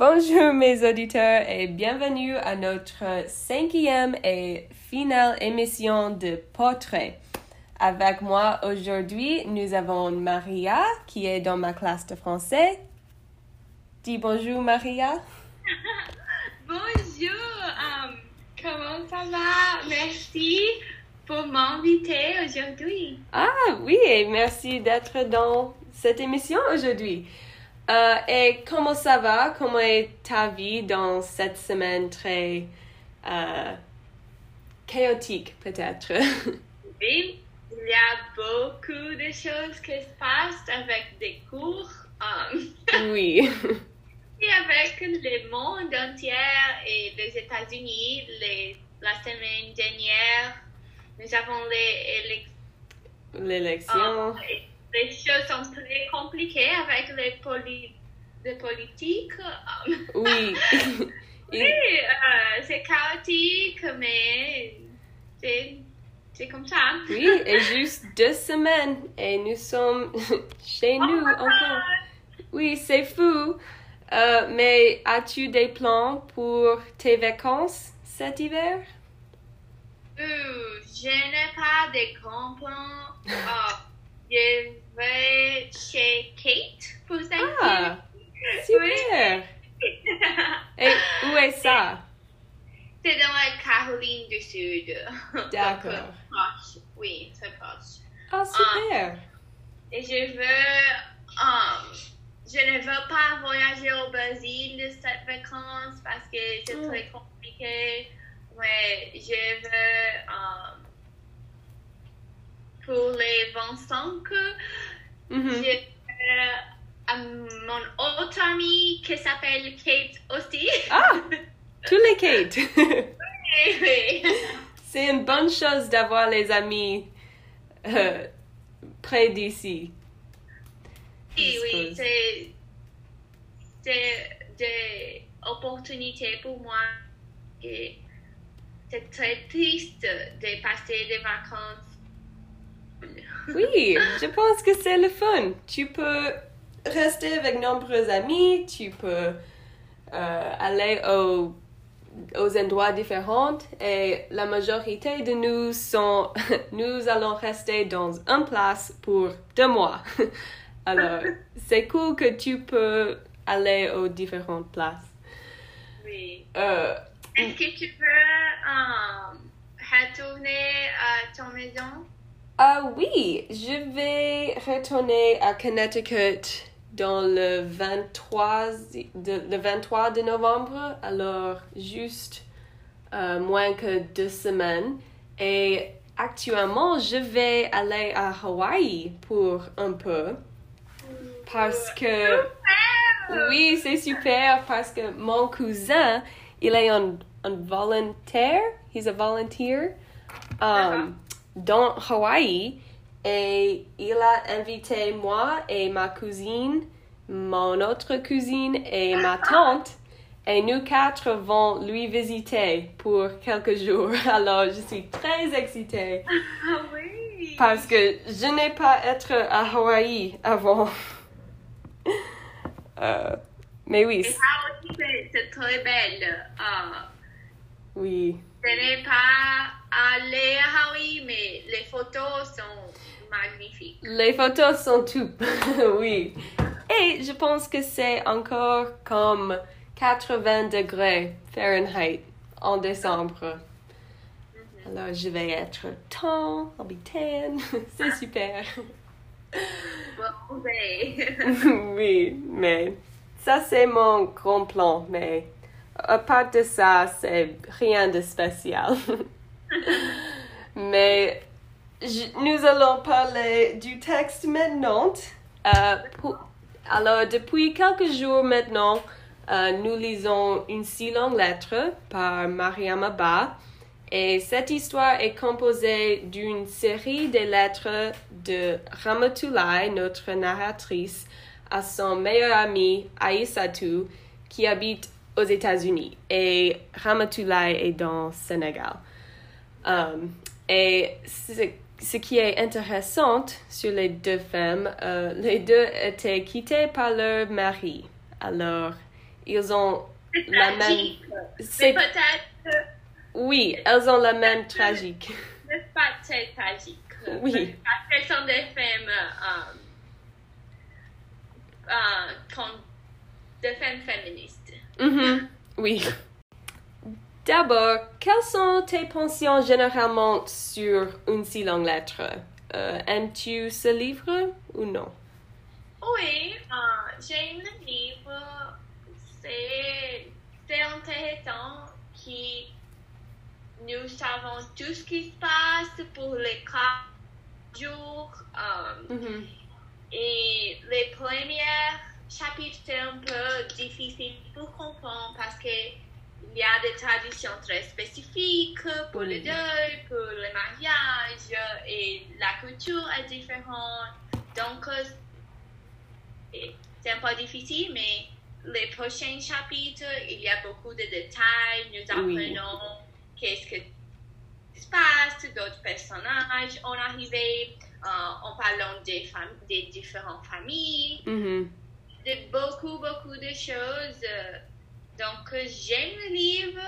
Bonjour mes auditeurs et bienvenue à notre cinquième et finale émission de Portrait. Avec moi aujourd'hui, nous avons Maria qui est dans ma classe de français. Dis bonjour Maria. Bonjour, um, comment ça va? Merci pour m'inviter aujourd'hui. Ah oui, et merci d'être dans cette émission aujourd'hui. Euh, et comment ça va? Comment est ta vie dans cette semaine très euh, chaotique peut-être? Oui, il y a beaucoup de choses qui se passent avec des cours um, oui. et avec le monde entier et les États-Unis. Les, la semaine dernière, nous avons les élections. L'élection. et les choses sont très compliquées avec les, poli les politiques. Oui. Oui, euh, c'est chaotique, mais c'est comme ça. Oui, et juste deux semaines et nous sommes chez Oh nous encore. Oui, c'est fou. Euh, mais as-tu des plans pour tes vacances cet hiver? Euh, je n'ai pas de grands plans. Euh, je vais chez Kate pour Ah, Thanksgiving. super. Et où est ça? C'est dans la Caroline du Sud. D'accord. Donc, proche. Oui, très proche. Ah, super. Et je veux. um, je ne veux pas voyager au Brésil cette vacances parce que c'est Mm. très compliqué. Mais je veux. um, pour les 25, Mhm. je veux à mon autre ami qui s'appelle Kate aussi. Ah, tous les Kate. Oui, oui. C'est une bonne chose d'avoir les amis euh, près d'ici. Oui, oui, c'est des opportunités pour moi. Et c'est très triste de passer des vacances. Oui, je pense que c'est le fun. Tu peux rester avec nombreux amis, tu peux euh, aller au- aux endroits différents et la majorité de nous sont, nous allons rester dans une place pour deux mois. Alors, c'est cool que tu peux aller aux différentes places. Oui. Euh, Est-ce que tu peux euh, retourner à ton maison? Ah oui, je vais retourner à Connecticut dans le 23, de, le 23 de novembre, alors juste euh, moins que deux semaines. Et actuellement, je vais aller à Hawaï pour un peu parce que... Oui, c'est super parce que mon cousin, il est un, un volontaire, he's a volunteer um, dans Hawaï et il a invité moi et ma cousine, mon autre cousine et ma tante et nous quatre vont lui visiter pour quelques jours. Alors je suis très excitée Ah oui. parce que je n'ai pas été à Hawaï avant. Euh, mais oui, c'est- très belle. Euh, oui. je n'ai pas à Hawaï, mais les photos sont magnifiques. Les photos sont tout. oui. Et je pense que c'est encore comme 80 degrés Fahrenheit en décembre. Alors je vais être tan, I'll be tan. c'est super. Oui, mais ça c'est mon grand plan. Mais à part de ça, c'est rien de spécial. mais nous allons parler du texte maintenant. Euh, alors, depuis quelques jours maintenant, euh, nous lisons une si longue lettre par Mariam Abba. Et cette histoire est composée d'une série de lettres de Ramatulai, notre narratrice, à son meilleur ami Aïssatou, qui habite aux États-Unis. Et Ramatulai est dans le Sénégal. Um, et ce, qui est intéressant sur les deux femmes, euh, les deux étaient quittées par leur mari. Alors, ils ont la même. tragique. C'est peut-être, oui, elles ont la même tragique. n'est pas très tragique. Oui. Parce qu'elles sont des femmes, euh, euh, des femmes féministes. Mhm, Oui. D'abord, quelles sont tes pensions généralement sur une si longue lettre? Euh, Aimes-tu ce livre ou non? Oui, euh, j'aime le livre. C'est intéressant que nous savons tout ce qui se passe pour les quatre jours. euh, Mhm. et les premiers chapitres, c'est un peu difficile pour comprendre parce que il y a des traditions très spécifiques pour le deuil, pour le mariage, et la culture est différente. Donc, euh, c'est un peu difficile, mais les prochains chapitres, il y a beaucoup de détails. Nous Oui. apprenons qu'est-ce que se passe, d'autres personnages ont arrivé, euh, en parlant des, fam- des différentes familles, Mhm. de beaucoup, beaucoup de choses. Euh, Donc, j'aime le livre.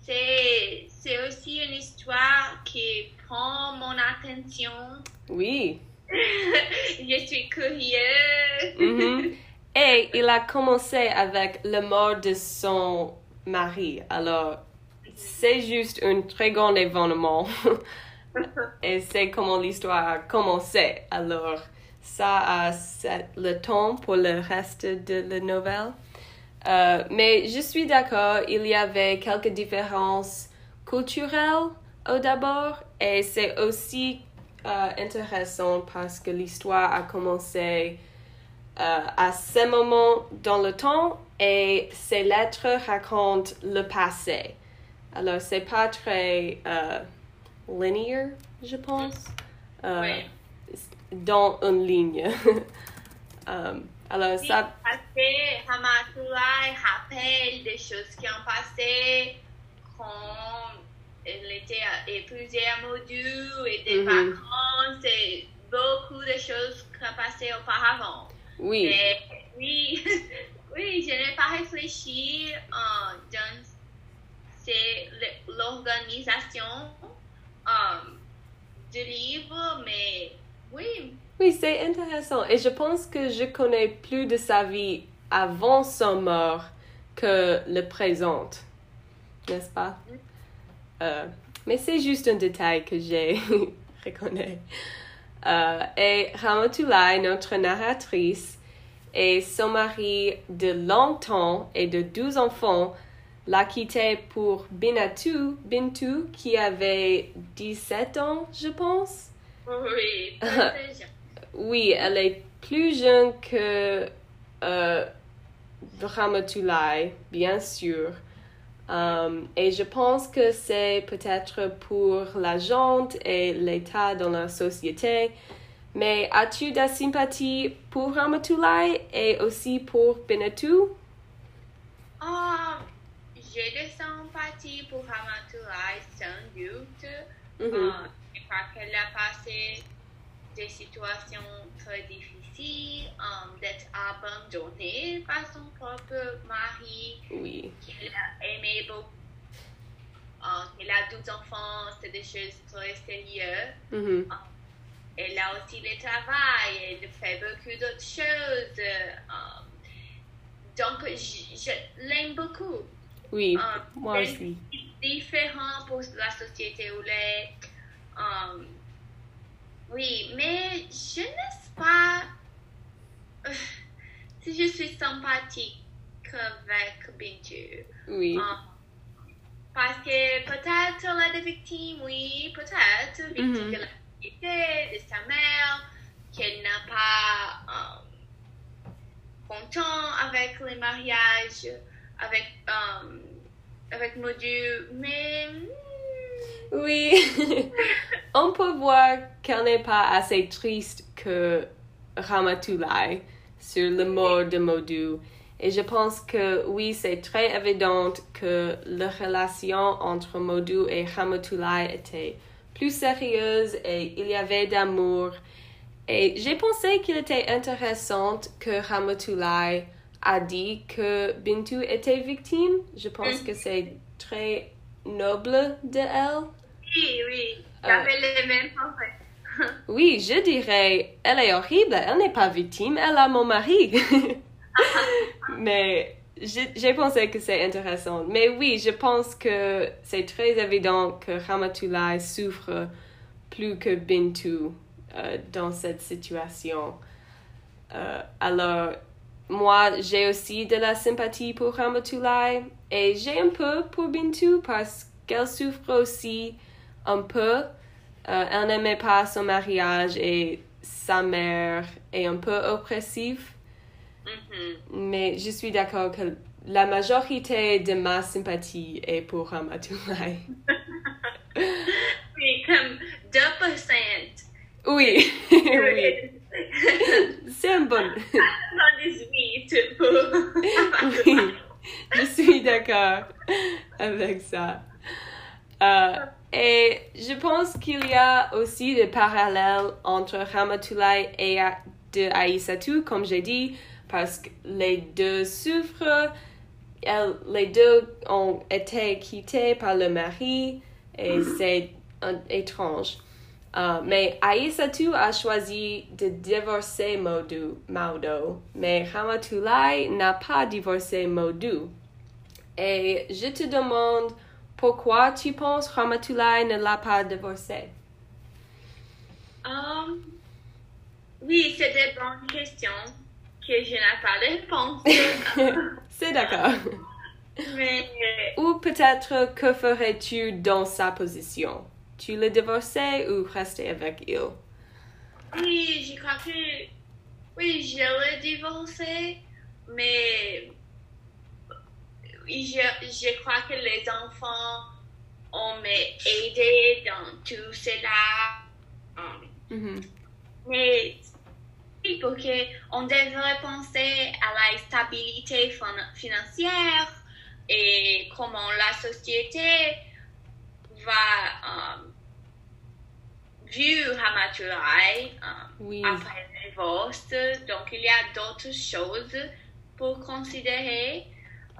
C'est, c'est aussi une histoire qui prend mon attention. Oui. Je suis curieuse. Mhm. Et il a commencé avec la mort de son mari. Alors, c'est juste un très grand événement. Et c'est comment l'histoire a commencé. Alors, ça a le ton pour le reste de la nouvelle? Euh, mais je suis d'accord, il y avait quelques différences culturelles au d'abord. Et c'est aussi euh, intéressant parce que l'histoire a commencé euh, à ce moment dans le temps et ces lettres racontent le passé. Alors, c'est pas très linéaire, je pense, Oui. dans une ligne. Um, alors, Oui, ça, Parce que Hamatulai rappelle des choses qui ont passé quand elle était épousée à Modu et des Mhm. vacances et beaucoup de choses qui ont passé auparavant. oui, Mais oui, oui, je n'ai pas réfléchi euh, dans l'organisation euh, du livre, mais oui, oui, c'est intéressant. Et je pense que je connais plus de sa vie avant son mort que le présent, n'est-ce pas? Euh, mais c'est juste un détail que j'ai reconnu. Euh, et Ramatulai, notre narratrice, et son mari de longtemps et de 12 enfants l'a quitté pour Binatu, Bintu, qui avait 17 ans, je pense. oui. Oui, elle est plus jeune que euh, Ramatulai, bien sûr. Um, et je pense que c'est peut-être pour la gente et l'état dans la société. Mais as-tu de la sympathie pour Ramatulai et aussi pour Benatu? Ah, j'ai des sympathies pour Hamatulai, sans doute. Mhm. Ah, parce qu'elle a passé des situations très difficiles, um, d'être abandonnée par son propre mari, Oui. qu'elle a aimé beaucoup. Elle a 12 enfants, c'est des choses très sérieuses. Mhm. Elle a aussi le travail, elle fait beaucoup d'autres choses. um, donc, je, je l'aime beaucoup. Oui, moi aussi. différent pour la société où les um, oui mais je n'ai pas euh, si je suis sympathique avec Bintu Oui. Um, parce que peut-être elle est victime oui peut-être victime Mhm. de la de sa mère qu'elle n'a pas um, content avec le mariage avec um, avec Modu, mais Oui, on peut voir qu'elle n'est pas assez triste que Ramatulai sur le mort de Modu. Et je pense que oui, c'est très évident que la relation entre Modu et Ramatulai était plus sérieuse et il y avait d'amour. Et j'ai pensé qu'il était intéressant que Ramatulai a dit que Bintou était victime. Je pense Mm. que c'est très noble de elle. Oui, oui, Euh. les mêmes pensées. Oui, je dirais, elle est horrible, elle n'est pas victime, elle a mon mari. Mais j'ai pensé que c'est intéressant. Mais oui, je pense que c'est très évident que Ramatoulaye souffre plus que Bintou euh, dans cette situation. Euh, alors, moi, j'ai aussi de la sympathie pour Ramatoulaye et j'ai un peu pour Bintou parce qu'elle souffre aussi un peu. Euh, elle n'aimait pas son mariage et sa mère est un peu oppressive. Mhm. Mais je suis d'accord que la majorité de ma sympathie est pour Ramatoulaye. Oui, comme 2%. Oui, oui, c'est un bon. 78 pour Oui, je suis d'accord avec ça. Euh, et je pense qu'il y a aussi des parallèles entre Ramatoulaye et de Aïssatou, comme j'ai dit, parce que les deux souffrent. Elles- les deux ont été quittés par le mari et c'est un- étrange. Euh, mais Aïssatou a choisi de divorcer Modou, Maudo, mais Ramatoulaye n'a pas divorcé Modou. Et je te demande pourquoi tu penses Ramatoulaye ne l'a pas divorcé? Um, oui, c'est des bonnes questions que je n'ai pas de réponse. C'est d'accord. Mais Ou peut-être que ferais-tu dans sa position? Tu le divorçais ou restais avec il? oui, je crois que oui, je l'ai divorcé, mais je, je crois que les enfants ont aidé dans tout cela. Mhm. Mais pour que on devrait penser à la stabilité fin- financière et comment la société va um, vu Ramatoulaye um, Oui. après le divorce. Donc, il y a d'autres choses pour considérer.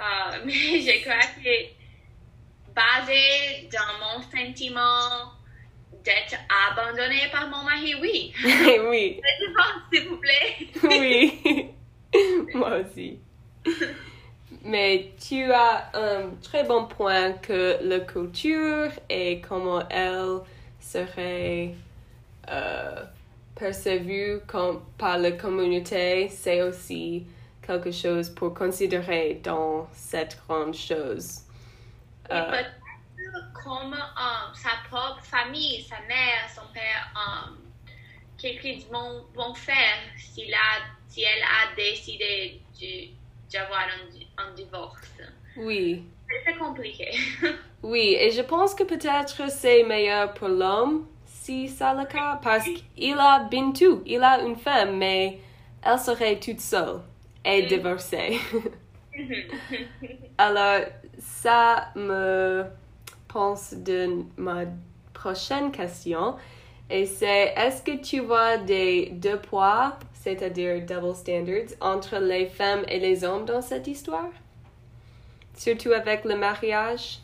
Euh, mais je crois que basé dans mon sentiment d'être abandonnée par mon mari, oui. oui. S'il vous plaît. Oui. Moi aussi. Mais tu as un très bon point que la culture et comment elle serait euh, perçue comme, par la communauté, c'est aussi quelque chose pour considérer dans cette grande chose. Euh, peut-être comme euh, sa propre famille, sa mère, son père, euh, qu'est-ce qu'ils vont, vont faire s'il a, si elle a décidé d'avoir un, un divorce. oui. C'est compliqué. Oui, et je pense que peut-être c'est meilleur pour l'homme si c'est le cas, parce qu'il a Bintou, il a une femme, mais elle serait toute seule et Mm. divorcée. Alors, ça me pense de ma prochaine question, et c'est est-ce que tu vois des deux poids, c'est-à-dire double standards, entre les femmes et les hommes dans cette histoire? Surtout avec le mariage?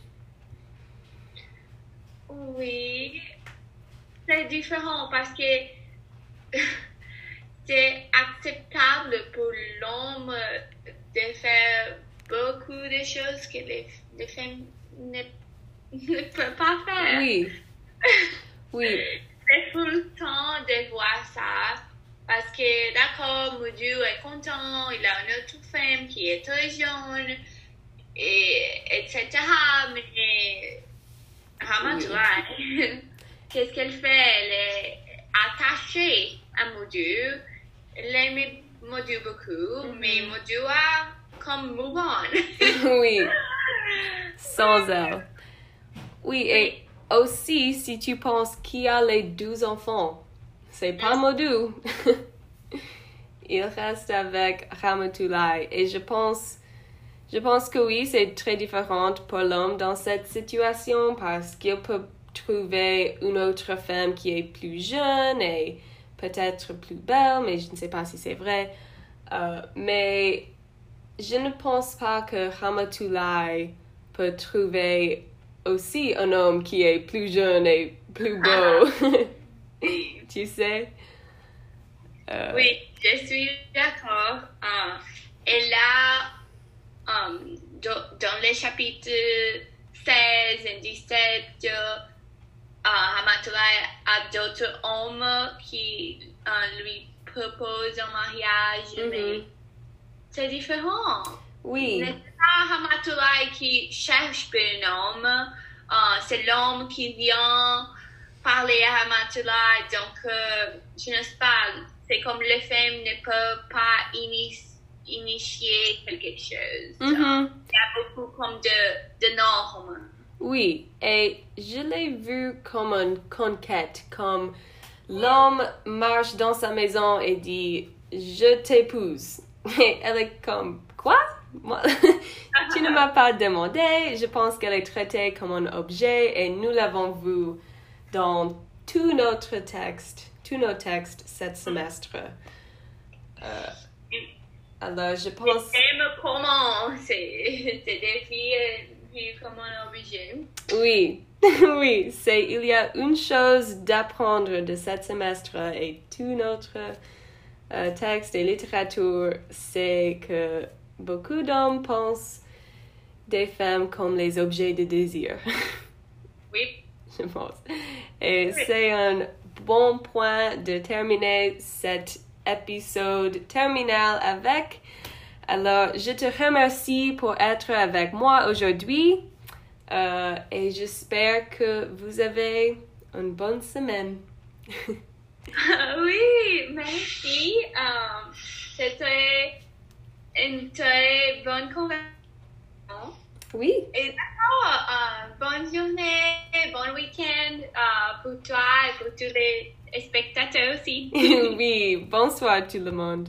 Oui, c'est différent parce que c'est acceptable pour l'homme de faire beaucoup de choses que les, les femmes ne, ne peuvent pas faire. Oui. Oui. C'est tout le temps de voir ça parce que d'accord, mon Dieu est content, il a une autre femme qui est très jeune, et, etc. Mais Ramatoulaye, qu'est-ce qu'elle fait? Elle est attachée à mon Dieu. Mon Dieu beaucoup, mais mon Dieu a comme move on. Oui. Sans elle. Oui, et aussi, si tu penses qui a les douze enfants, c'est pas Modou. Il reste avec Ramatoulaye. Et je pense, je pense que oui, c'est très différent pour l'homme dans cette situation parce qu'il peut trouver une autre femme qui est plus jeune et peut-être plus belle, mais je ne sais pas si c'est vrai. Euh, mais je ne pense pas que Ramatulai peut trouver aussi un homme qui est plus jeune et plus beau. tu sais? Euh, Oui, je suis d'accord. Euh, et là, dans, dans les chapitres 16 et 17, euh, Hamatulai a d'autres hommes qui euh, lui proposent un mariage, Mhm. mais c'est différent. Oui, C'est pas Hamatulai qui cherche pour un homme, euh, c'est l'homme qui vient parler à Hamatulai. Donc, euh, je ne sais pas, c'est comme les femmes ne peuvent pas ini- initier quelque chose. Mhm. Il y a beaucoup comme de, de normes. Oui. Et je l'ai vu comme une conquête, comme l'homme marche dans sa maison et dit Je t'épouse. Et elle est comme Quoi? Moi- tu ne m'as pas demandé. Je pense qu'elle est traitée comme un objet et nous l'avons vu dans tout notre texte, tous nos textes cet semestre. Euh, alors, je pense. J'aime comment c'est des filles vues comme un objet. Oui, oui, c'est il y a une chose d'apprendre de cet semestre et tout notre euh, texte et littérature, c'est que beaucoup d'hommes pensent des femmes comme les objets de désir, Oui. je pense. Et Oui. c'est un bon point de terminer cet épisode terminal avec. Alors, je te remercie pour être avec moi aujourd'hui. Euh, et j'espère que vous avez une bonne semaine. oui, merci. Euh, C'était une très bonne conversation. oui, Et d'accord, euh, bonne journée, bon week-end euh, pour toi et pour tous les spectateurs aussi. oui, bonsoir tout le monde.